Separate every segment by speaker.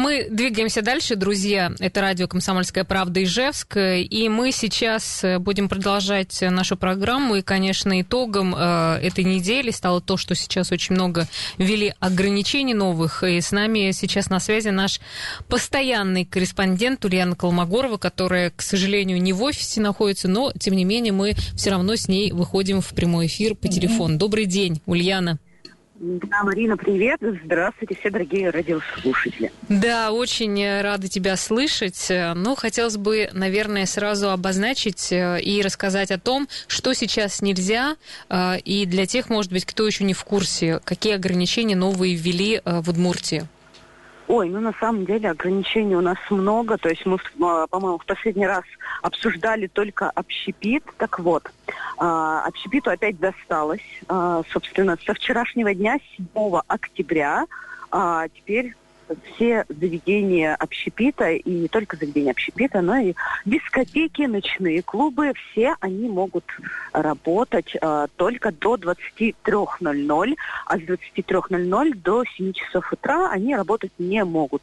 Speaker 1: Мы двигаемся дальше, друзья. Это радио «Комсомольская правда» Ижевск. И мы сейчас э, будем продолжать нашу программу. И, конечно, итогом э, этой недели стало то, что сейчас очень много ввели ограничений новых. И с нами сейчас на связи наш постоянный корреспондент Ульяна Колмогорова, которая, к сожалению, не в офисе находится, но, тем не менее, мы все равно с ней выходим в прямой эфир по телефону. Добрый день, Ульяна.
Speaker 2: Да, Марина, привет. Здравствуйте, все дорогие радиослушатели.
Speaker 1: Да, очень рада тебя слышать. Ну, хотелось бы, наверное, сразу обозначить э, и рассказать о том, что сейчас нельзя, э, и для тех, может быть, кто еще не в курсе, какие ограничения новые ввели э, в Удмуртии.
Speaker 2: Ой, ну на самом деле ограничений у нас много. То есть мы, а, по-моему, в последний раз обсуждали только общепит. Так вот, а, общепиту опять досталось. А, собственно, со вчерашнего дня, 7 октября, теперь все заведения общепита, и не только заведения общепита, но и дискотеки, ночные клубы, все они могут работать э, только до 23.00, а с 23.00 до 7 часов утра они работать не могут.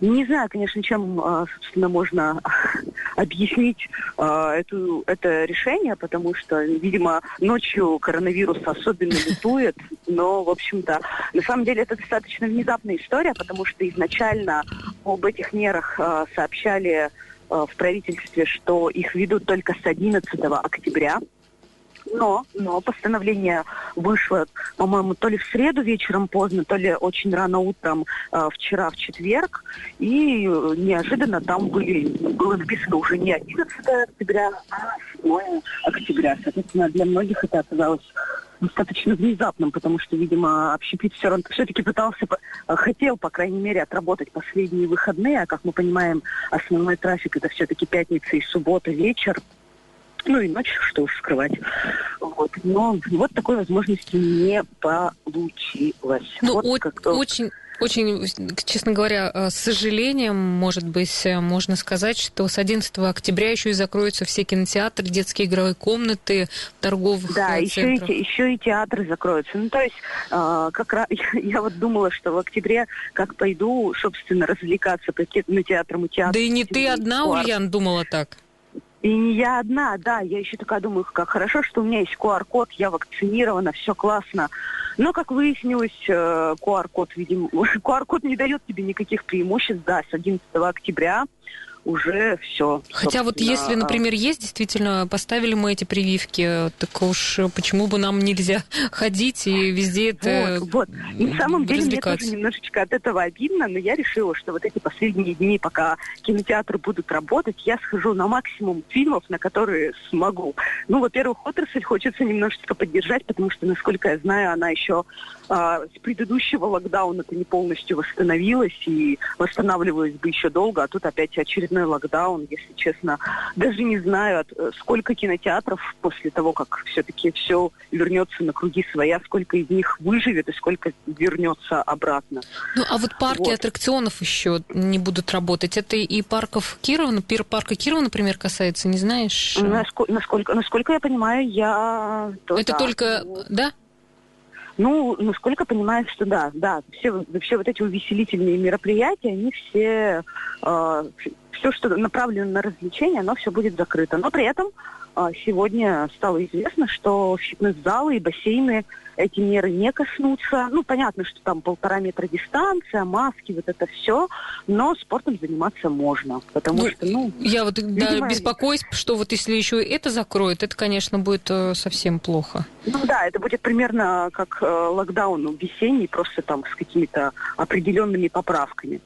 Speaker 2: Не знаю, конечно, чем, э, собственно, можно объяснить э, эту, это решение, потому что, видимо, ночью коронавирус особенно летует, но, в общем-то, на самом деле это достаточно внезапная история, потому что изначально об этих мерах э, сообщали э, в правительстве, что их ведут только с 11 октября. Но, но постановление вышло, по-моему, то ли в среду вечером поздно, то ли очень рано утром э, вчера, в четверг. И неожиданно там были, было написано уже не 11 октября, а 7 октября. Соответственно, для многих это оказалось достаточно внезапным, потому что, видимо, общепит все равно все-таки пытался, хотел, по крайней мере, отработать последние выходные, а как мы понимаем, основной трафик это все-таки пятница и суббота вечер, ну и ночь, что уж скрывать. Вот. Но вот такой возможности не получилось.
Speaker 1: Ну,
Speaker 2: вот
Speaker 1: о- очень, очень, честно говоря, э, с сожалением, может быть, э, можно сказать, что с 11 октября еще и закроются все кинотеатры, детские игровые комнаты, торговых
Speaker 2: Да,
Speaker 1: э,
Speaker 2: еще и, еще и театры закроются. Ну, то есть, э, как раз, я вот думала, что в октябре, как пойду, собственно, развлекаться по кинотеатрам и театрам.
Speaker 1: Да и не ты одна, Ульян, думала так.
Speaker 2: И не я одна, да, я еще такая думаю, как хорошо, что у меня есть QR-код, я вакцинирована, все классно. Но, как выяснилось, QR-код, э, видимо, QR-код не дает тебе никаких преимуществ, да, с 11 октября уже все.
Speaker 1: Хотя вот если, например, есть действительно, поставили мы эти прививки, так уж почему бы нам нельзя ходить и везде это
Speaker 2: Вот, вот. И на самом деле мне тоже немножечко от этого обидно, но я решила, что вот эти последние дни, пока кинотеатры будут работать, я схожу на максимум фильмов, на которые смогу. Ну, во-первых, отрасль хочется немножечко поддержать, потому что, насколько я знаю, она еще а, с предыдущего локдауна-то не полностью восстановилась и восстанавливалась бы еще долго, а тут опять очередной очередной локдаун, если честно. Даже не знаю, э, сколько кинотеатров после того, как все-таки все вернется на круги своя, сколько из них выживет и сколько вернется обратно.
Speaker 1: Ну, а вот парки вот. аттракционов еще не будут работать. Это и парков Кирова, пир парка Кирова, например, касается, не знаешь?
Speaker 2: Насколько, насколько, насколько я понимаю, я...
Speaker 1: Это да. только, да?
Speaker 2: Ну, насколько понимаю, что да, да, все, все вот эти увеселительные мероприятия, они все, э, все, что направлено на развлечения, оно все будет закрыто. Но при этом сегодня стало известно, что фитнес-залы и бассейны эти меры не коснутся. Ну, понятно, что там полтора метра дистанция, маски, вот это все, но спортом заниматься можно, потому ну, что, ну...
Speaker 1: Я вот видимо, да, беспокоюсь, что вот если еще это закроют, это, конечно, будет э, совсем плохо.
Speaker 2: Ну да, это будет примерно как э, локдаун весенний, просто там с какими-то определенными поправками.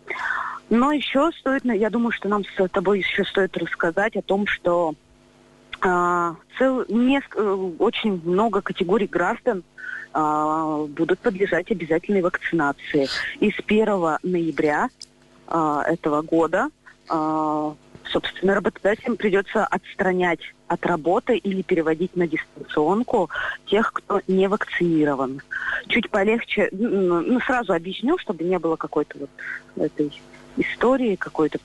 Speaker 2: Но еще стоит, я думаю, что нам с тобой еще стоит рассказать о том, что цел, не, э, очень много категорий граждан а, будут подлежать обязательной вакцинации. И с 1 ноября а, этого года, а, собственно, работодателям придется отстранять от работы или переводить на дистанционку тех, кто не вакцинирован. Чуть полегче, ну, сразу объясню, чтобы не было какой-то вот этой истории, какой-то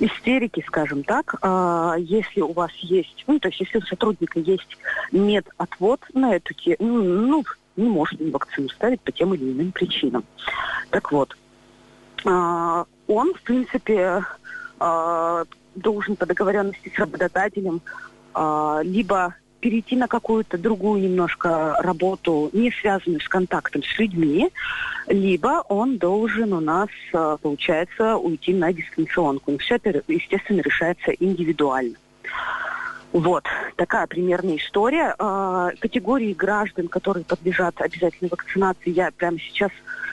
Speaker 2: истерики, скажем так, э, если у вас есть, ну, то есть если у сотрудника есть медотвод на эту тему, ну, не может вакцину ставить по тем или иным причинам. Так вот, э, он, в принципе, э, должен по договоренности с работодателем либо перейти на какую-то другую немножко работу, не связанную с контактом с людьми, либо он должен у нас, получается, уйти на дистанционку. Но все это, естественно, решается индивидуально. Вот, такая примерная история. Категории граждан, которые подлежат обязательной вакцинации, я прямо сейчас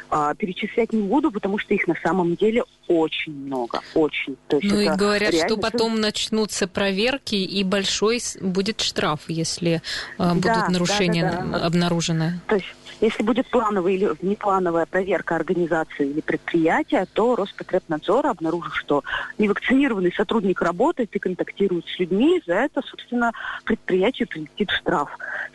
Speaker 2: а, перечислять не буду, потому что их на самом деле очень много, очень.
Speaker 1: То есть ну и говорят, что потом начнутся проверки и большой будет штраф, если а, будут да, нарушения да, да, да. обнаружены.
Speaker 2: То есть если будет плановая или неплановая проверка организации или предприятия, то Роспотребнадзор, обнаружив, что невакцинированный сотрудник работает и контактирует с людьми, за это, собственно, предприятию прилетит штраф.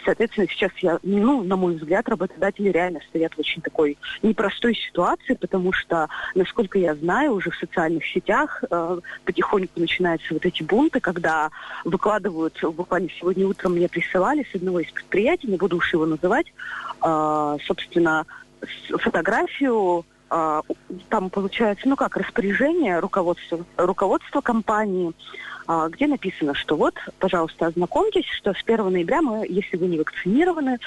Speaker 2: Соответственно, сейчас я, ну, на мой взгляд, работодатели реально стоят в очень такой непростой ситуации, потому что, насколько я знаю, уже в социальных сетях э, потихоньку начинаются вот эти бунты, когда выкладывают, буквально сегодня утром мне присылали с одного из предприятий, не буду уж его называть, э, собственно, фотографию э, там получается, ну как, распоряжение руководства, руководства компании а, где написано, что вот, пожалуйста, ознакомьтесь, что с 1 ноября мы, если вы не вакцинированы,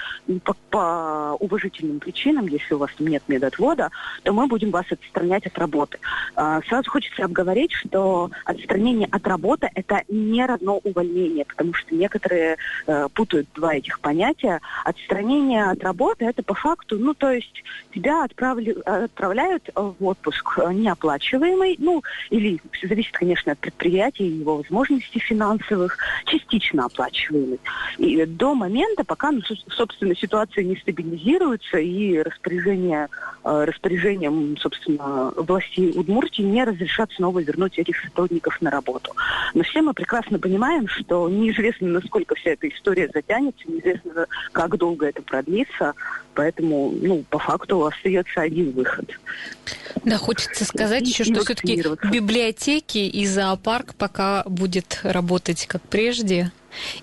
Speaker 2: по, по уважительным причинам, если у вас нет медотвода, то мы будем вас отстранять от работы. А, сразу хочется обговорить, что отстранение от работы – это не равно увольнение, потому что некоторые э, путают два этих понятия. Отстранение от работы – это по факту, ну, то есть тебя отправли, отправляют в отпуск неоплачиваемый, ну, или зависит, конечно, от предприятия и его возможностей, возможностей финансовых, частично оплачиваемый. И до момента, пока, ну, собственно, ситуация не стабилизируется и распоряжение, э, распоряжением, собственно, властей Удмуртии не разрешат снова вернуть этих сотрудников на работу. Но все мы прекрасно понимаем, что неизвестно, насколько вся эта история затянется, неизвестно, как долго это продлится, поэтому, ну, по факту остается один выход.
Speaker 1: Да, хочется сказать еще, что все-таки библиотеки и зоопарк пока будет работать как прежде.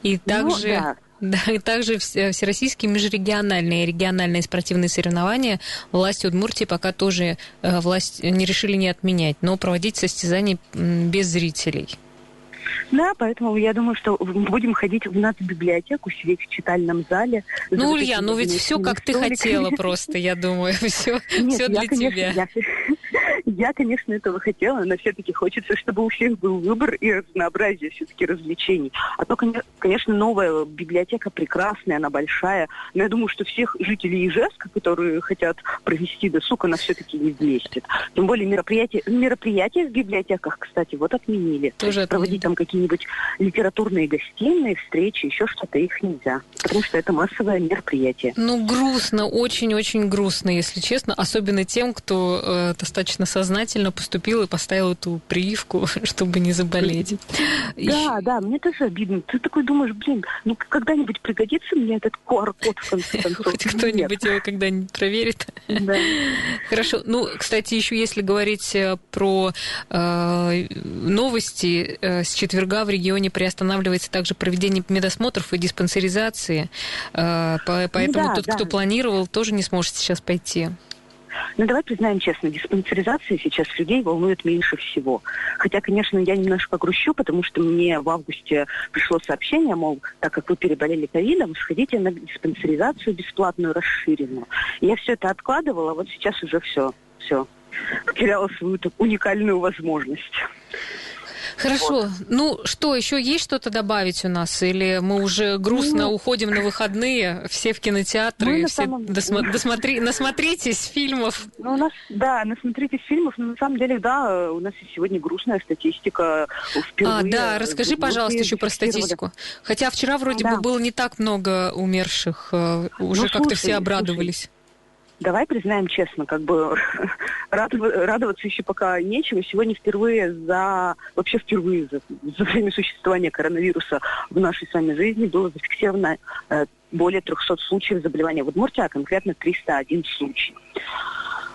Speaker 1: И ну также... Ну, да. Да, и также всероссийские межрегиональные и региональные спортивные соревнования власти Удмуртии пока тоже э, власть не решили не отменять, но проводить состязания без зрителей.
Speaker 2: Да, поэтому я думаю, что будем ходить в нацбиблиотеку, сидеть в читальном зале.
Speaker 1: Ну, Улья, ну ведь все как ты хотела просто, я думаю, все, Нет, все для я, конечно, тебя. Я,
Speaker 2: я, конечно, этого хотела, но все-таки хочется, чтобы у всех был выбор и разнообразие все-таки развлечений. А то, конечно, новая библиотека прекрасная, она большая, но я думаю, что всех жителей Ижевска, которые хотят провести досуг, она все-таки не вместит. Тем более мероприятия, мероприятия в библиотеках, кстати, вот отменили. Тоже Проводить там какие-нибудь литературные гостиные, встречи, еще что-то, их нельзя. Потому что это массовое мероприятие.
Speaker 1: Ну, грустно, очень-очень грустно, если честно. Особенно тем, кто э, достаточно сознательно поступил и поставил эту прививку, чтобы не заболеть.
Speaker 2: Да, и... да, мне тоже обидно. Ты такой думаешь, блин, ну когда-нибудь пригодится мне этот QR-код в конце концов?
Speaker 1: Хоть кто-нибудь его когда-нибудь проверит. Да. Хорошо. Ну, кстати, еще если говорить э, про э, новости, э, с четверга в регионе приостанавливается также проведение медосмотров и диспансеризации. Э, поэтому да, тот, да. кто планировал, тоже не сможет сейчас пойти.
Speaker 2: Ну, давай признаем честно, диспансеризация сейчас людей волнует меньше всего. Хотя, конечно, я немножко грущу, потому что мне в августе пришло сообщение, мол, так как вы переболели ковидом, сходите на диспансеризацию бесплатную, расширенную. Я все это откладывала, вот сейчас уже все, все. Потеряла свою уникальную возможность.
Speaker 1: Хорошо. Вот. Ну, что, еще есть что-то добавить у нас? Или мы уже грустно ну, уходим на выходные, все в кинотеатры, все самом... досма- досмотри... насмотритесь фильмов?
Speaker 2: Ну, у нас, да, насмотритесь фильмов, но на самом деле, да, у нас сегодня грустная статистика.
Speaker 1: Впервые а, да, расскажи, пожалуйста, еще про статистику. Хотя вчера вроде да. бы было не так много умерших, э, уже ну, как-то все обрадовались. Слушай
Speaker 2: давай признаем честно, как бы радоваться еще пока нечего. Сегодня впервые за, вообще впервые за, за время существования коронавируса в нашей с вами жизни было зафиксировано э, более 300 случаев заболевания в Удмуртии, а конкретно 301 случай.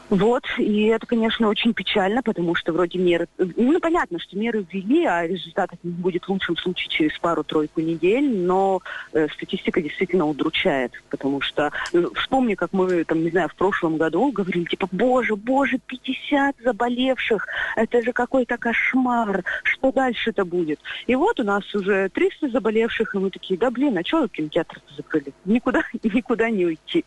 Speaker 2: Вот, и это, конечно, очень печально, потому что вроде меры... Ну, понятно, что меры ввели, а результат будет в лучшем случае через пару-тройку недель, но э, статистика действительно удручает, потому что... Ну, вспомни, как мы, там, не знаю, в прошлом году говорили, типа, боже, боже, 50 заболевших, это же какой-то кошмар, что дальше-то будет? И вот у нас уже 300 заболевших, и мы такие, да, блин, а что кинотеатр закрыли? Никуда, никуда не уйти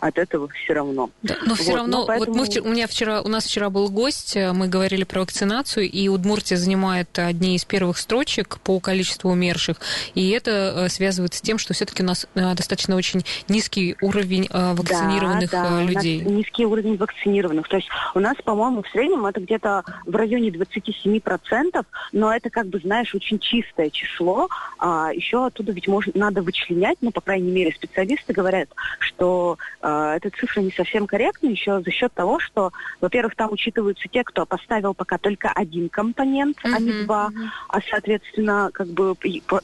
Speaker 2: от этого все равно.
Speaker 1: Но все вот, равно, но поэтому... вот мы, у меня вчера, у нас вчера был гость, э, мы говорили про вакцинацию, и Удмуртия занимает одни из первых строчек по количеству умерших, и это э, связывает с тем, что все-таки у нас э, достаточно очень низкий уровень вакцинированных
Speaker 2: да, да,
Speaker 1: людей.
Speaker 2: У нас низкий уровень вакцинированных, то есть у нас, по-моему, в среднем это где-то в районе 27%, но это как бы, знаешь, очень чистое число, а еще оттуда ведь можно, надо вычленять, ну, по крайней мере, специалисты говорят, что э, эта цифра не совсем корректна еще за счет того, что, во-первых, там учитываются те, кто поставил пока только один компонент, uh-huh, а не два, uh-huh. а, соответственно, как бы,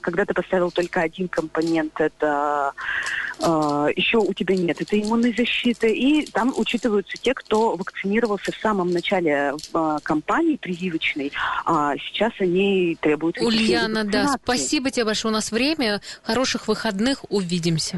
Speaker 2: когда ты поставил только один компонент, это э, еще у тебя нет этой иммунной защиты, и там учитываются те, кто вакцинировался в самом начале э, кампании прививочной, а сейчас они требуют...
Speaker 1: Ульяна, да, спасибо тебе большое, у нас время, хороших выходных, увидимся.